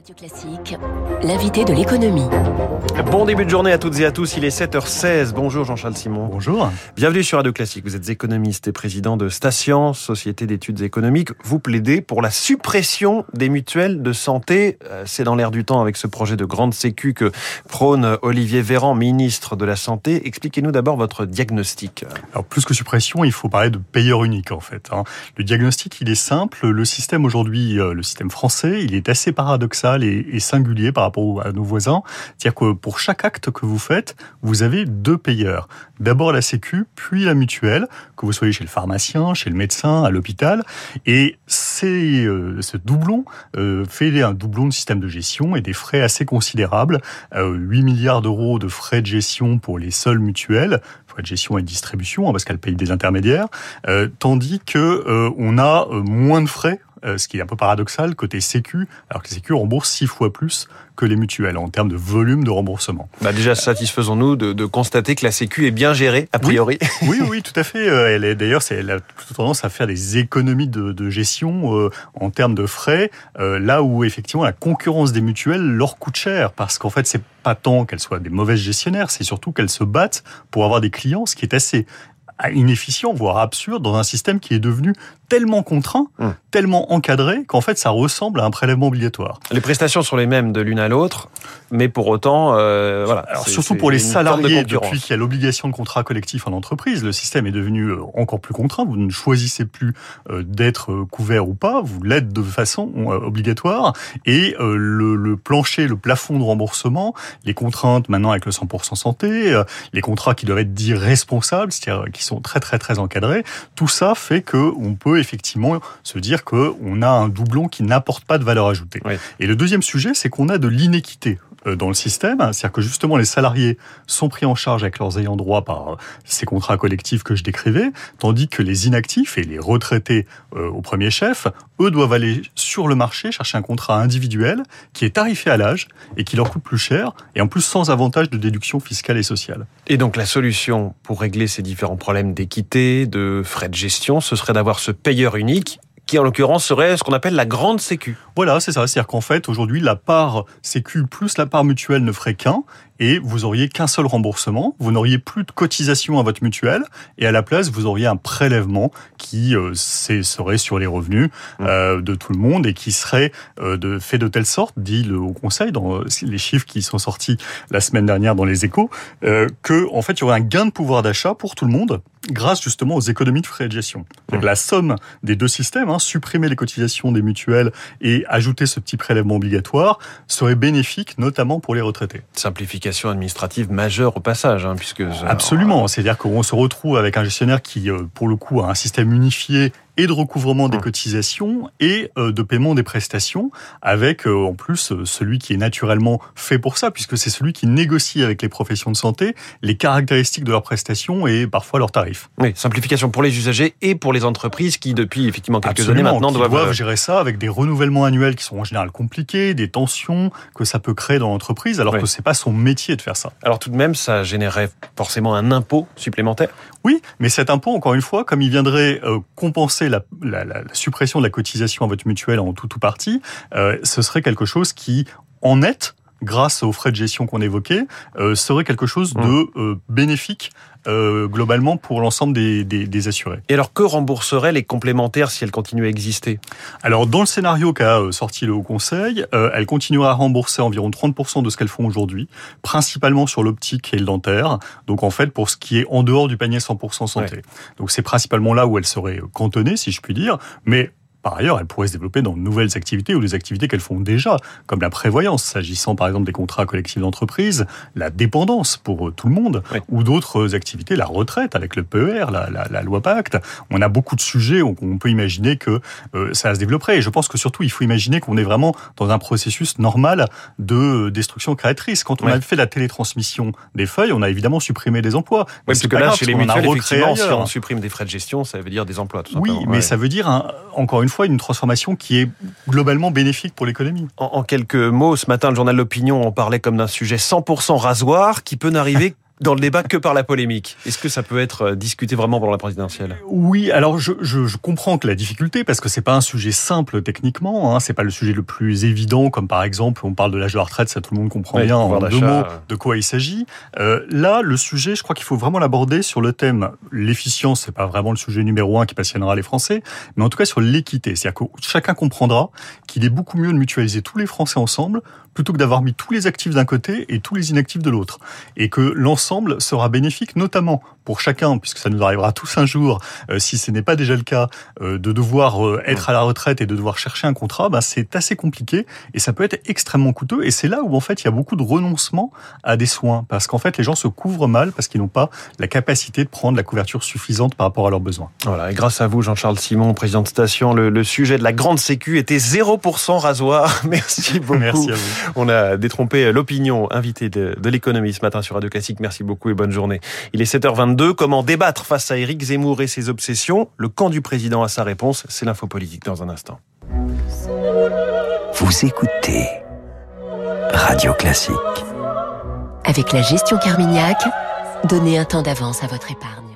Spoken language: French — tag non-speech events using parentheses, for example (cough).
Radio Classique, l'invité de l'économie. Bon début de journée à toutes et à tous, il est 7h16. Bonjour Jean-Charles Simon. Bonjour. Bienvenue sur Radio Classique. Vous êtes économiste et président de Station, société d'études économiques. Vous plaidez pour la suppression des mutuelles de santé. Euh, c'est dans l'air du temps avec ce projet de grande sécu que prône Olivier Véran, ministre de la Santé. Expliquez-nous d'abord votre diagnostic. Alors plus que suppression, il faut parler de payeur unique en fait. Hein. Le diagnostic, il est simple. Le système aujourd'hui, euh, le système français, il est assez paradoxal et, singulier par rapport à nos voisins. C'est-à-dire que pour chaque acte que vous faites, vous avez deux payeurs. D'abord la Sécu, puis la mutuelle, que vous soyez chez le pharmacien, chez le médecin, à l'hôpital. Et c'est euh, ce doublon euh, fait un doublon de système de gestion et des frais assez considérables. 8 euh, milliards d'euros de frais de gestion pour les seules mutuelles, frais de gestion et de distribution, hein, parce qu'elles payent des intermédiaires, tandis que on a moins de frais euh, ce qui est un peu paradoxal côté Sécu, alors que les Sécu remboursent six fois plus que les mutuelles en termes de volume de remboursement. Bah déjà, satisfaisons-nous de, de, constater que la Sécu est bien gérée, a priori. Oui, oui, tout à fait. Euh, elle est d'ailleurs, elle a plutôt tendance à faire des économies de, de gestion euh, en termes de frais, là où effectivement la concurrence des mutuelles leur coûte cher, parce qu'en fait, c'est pas tant qu'elles soient des mauvaises gestionnaires, c'est surtout qu'elles se battent pour avoir des clients, ce qui est assez inefficient, voire absurde, dans un système qui est devenu tellement contraint, hum. tellement encadré, qu'en fait, ça ressemble à un prélèvement obligatoire. Les prestations sont les mêmes de l'une à l'autre, mais pour autant, euh, voilà. Alors surtout pour les salariés, depuis qu'il y a l'obligation de contrat collectif en entreprise, le système est devenu euh, encore plus contraint. Vous ne choisissez plus euh, d'être euh, couvert ou pas, vous l'êtes de façon obligatoire. Et le, le, plancher, le plafond de remboursement, les contraintes maintenant avec le 100% santé, les contrats qui doivent être dits responsables, c'est-à-dire qui sont très très très encadrés, tout ça fait que on peut effectivement se dire qu'on a un doublon qui n'apporte pas de valeur ajoutée. Et le deuxième sujet, c'est qu'on a de l'inéquité dans le système, c'est-à-dire que justement les salariés sont pris en charge avec leurs ayants droit par ces contrats collectifs que je décrivais, tandis que les inactifs et les retraités euh, au premier chef, eux doivent aller sur le marché chercher un contrat individuel qui est tarifé à l'âge et qui leur coûte plus cher et en plus sans avantage de déduction fiscale et sociale. Et donc la solution pour régler ces différents problèmes d'équité, de frais de gestion, ce serait d'avoir ce payeur unique qui en l'occurrence serait ce qu'on appelle la grande sécu. Voilà, c'est ça. C'est-à-dire qu'en fait, aujourd'hui, la part sécu plus la part mutuelle ne ferait qu'un, et vous auriez qu'un seul remboursement. Vous n'auriez plus de cotisation à votre mutuelle, et à la place, vous auriez un prélèvement qui euh, serait sur les revenus mmh. euh, de tout le monde et qui serait euh, de, fait de telle sorte, dit le Haut Conseil dans les chiffres qui sont sortis la semaine dernière dans les Échos, que en fait, il y aurait un gain de pouvoir d'achat pour tout le monde grâce justement aux économies de frais de gestion. Donc la somme des deux systèmes, hein, supprimer les cotisations des mutuelles et ajouter ce petit prélèvement obligatoire, serait bénéfique notamment pour les retraités. Simplification administrative majeure au passage, hein, puisque... Absolument, c'est-à-dire qu'on se retrouve avec un gestionnaire qui, euh, pour le coup, a un système unifié et de recouvrement des mmh. cotisations et euh, de paiement des prestations, avec euh, en plus euh, celui qui est naturellement fait pour ça, puisque c'est celui qui négocie avec les professions de santé les caractéristiques de leurs prestations et parfois leurs tarifs. Oui, simplification pour les usagers et pour les entreprises qui, depuis effectivement quelques années maintenant, doivent... doivent gérer ça avec des renouvellements annuels qui sont en général compliqués, des tensions que ça peut créer dans l'entreprise, alors que c'est pas son métier de faire ça. Alors tout de même, ça générerait forcément un impôt supplémentaire Oui, mais cet impôt, encore une fois, comme il viendrait compenser la, suppression de la cotisation à votre mutuelle en tout ou partie, euh, ce serait quelque chose qui, en net, grâce aux frais de gestion qu'on évoquait, euh, serait quelque chose de mmh. euh, bénéfique globalement pour l'ensemble des, assurés. Et alors que rembourseraient les complémentaires si elles continuent à exister? Alors dans le scénario qu'a sorti le Haut Conseil, elles continueraient à rembourser environ 30% de ce qu'elles font aujourd'hui, principalement sur l'optique et le dentaire, donc en fait pour ce qui est en dehors du panier 100% santé. Donc c'est principalement là où elles seraient cantonnées, si je puis dire, mais par ailleurs, elles pourraient se développer dans de nouvelles activités ou des activités qu'elles font déjà, comme la prévoyance, s'agissant par exemple des contrats collectifs d'entreprise, la dépendance pour euh, tout le monde, ou d'autres activités, la retraite avec le PER, la, loi Pacte. On a beaucoup de sujets où on peut imaginer que euh, ça se développerait. Et je pense que surtout, il faut imaginer qu'on est vraiment dans un processus normal de destruction créatrice. Quand on a fait la télétransmission des feuilles, on a évidemment supprimé des emplois. Oui, parce que là, chez les mutuelles, effectivement, si on supprime des frais de gestion, ça veut dire des emplois. Tout oui, mais ça veut dire, encore une fois une transformation qui est globalement bénéfique pour l'économie. En, quelques mots, ce matin, le journal L'Opinion en parlait comme d'un sujet 100% rasoir qui peut n'arriver (laughs) dans le débat que par la polémique. Est-ce que ça peut être euh, discuté vraiment pendant la présidentielle? Oui, alors je, je, je, comprends que la difficulté, parce que c'est pas un sujet simple techniquement, hein, c'est pas le sujet le plus évident, comme par exemple on parle de l'âge de la retraite, ça tout le monde comprend bien en deux mots de quoi il s'agit. Euh, là, le sujet, je crois qu'il faut vraiment l'aborder sur le thème l'efficience, c'est pas vraiment le sujet numéro un qui passionnera les Français, mais en tout cas sur l'équité, c'est-à-dire que chacun comprendra qu'il est beaucoup mieux de mutualiser tous les Français ensemble plutôt que d'avoir mis tous les actifs d'un côté et tous les inactifs de l'autre. Et que l'ensemble sera bénéfique, notamment pour chacun, puisque ça nous arrivera tous un jour, euh, si ce n'est pas déjà le cas, euh, de devoir euh, être à la retraite et de devoir chercher un contrat, ben c'est assez compliqué et ça peut être extrêmement coûteux. Et c'est là où en fait il y a beaucoup de renoncement à des soins, parce qu'en fait les gens se couvrent mal parce qu'ils n'ont pas la capacité de prendre la couverture suffisante par rapport à leurs besoins. Voilà, et grâce à vous, Jean-Charles Simon, président de station, le, le, sujet de la grande sécu était 0% rasoir. (laughs) Merci beaucoup. Merci à vous. On a détrompé l'opinion invitée de, de l'économie ce matin sur Radio Classique. Merci beaucoup et bonne journée. Il est 7h22. Comment débattre face à Éric Zemmour et ses obsessions Le camp du président a sa réponse. C'est l'info politique dans un instant. Vous écoutez Radio Classique. Avec la gestion Carmignac, donnez un temps d'avance à votre épargne.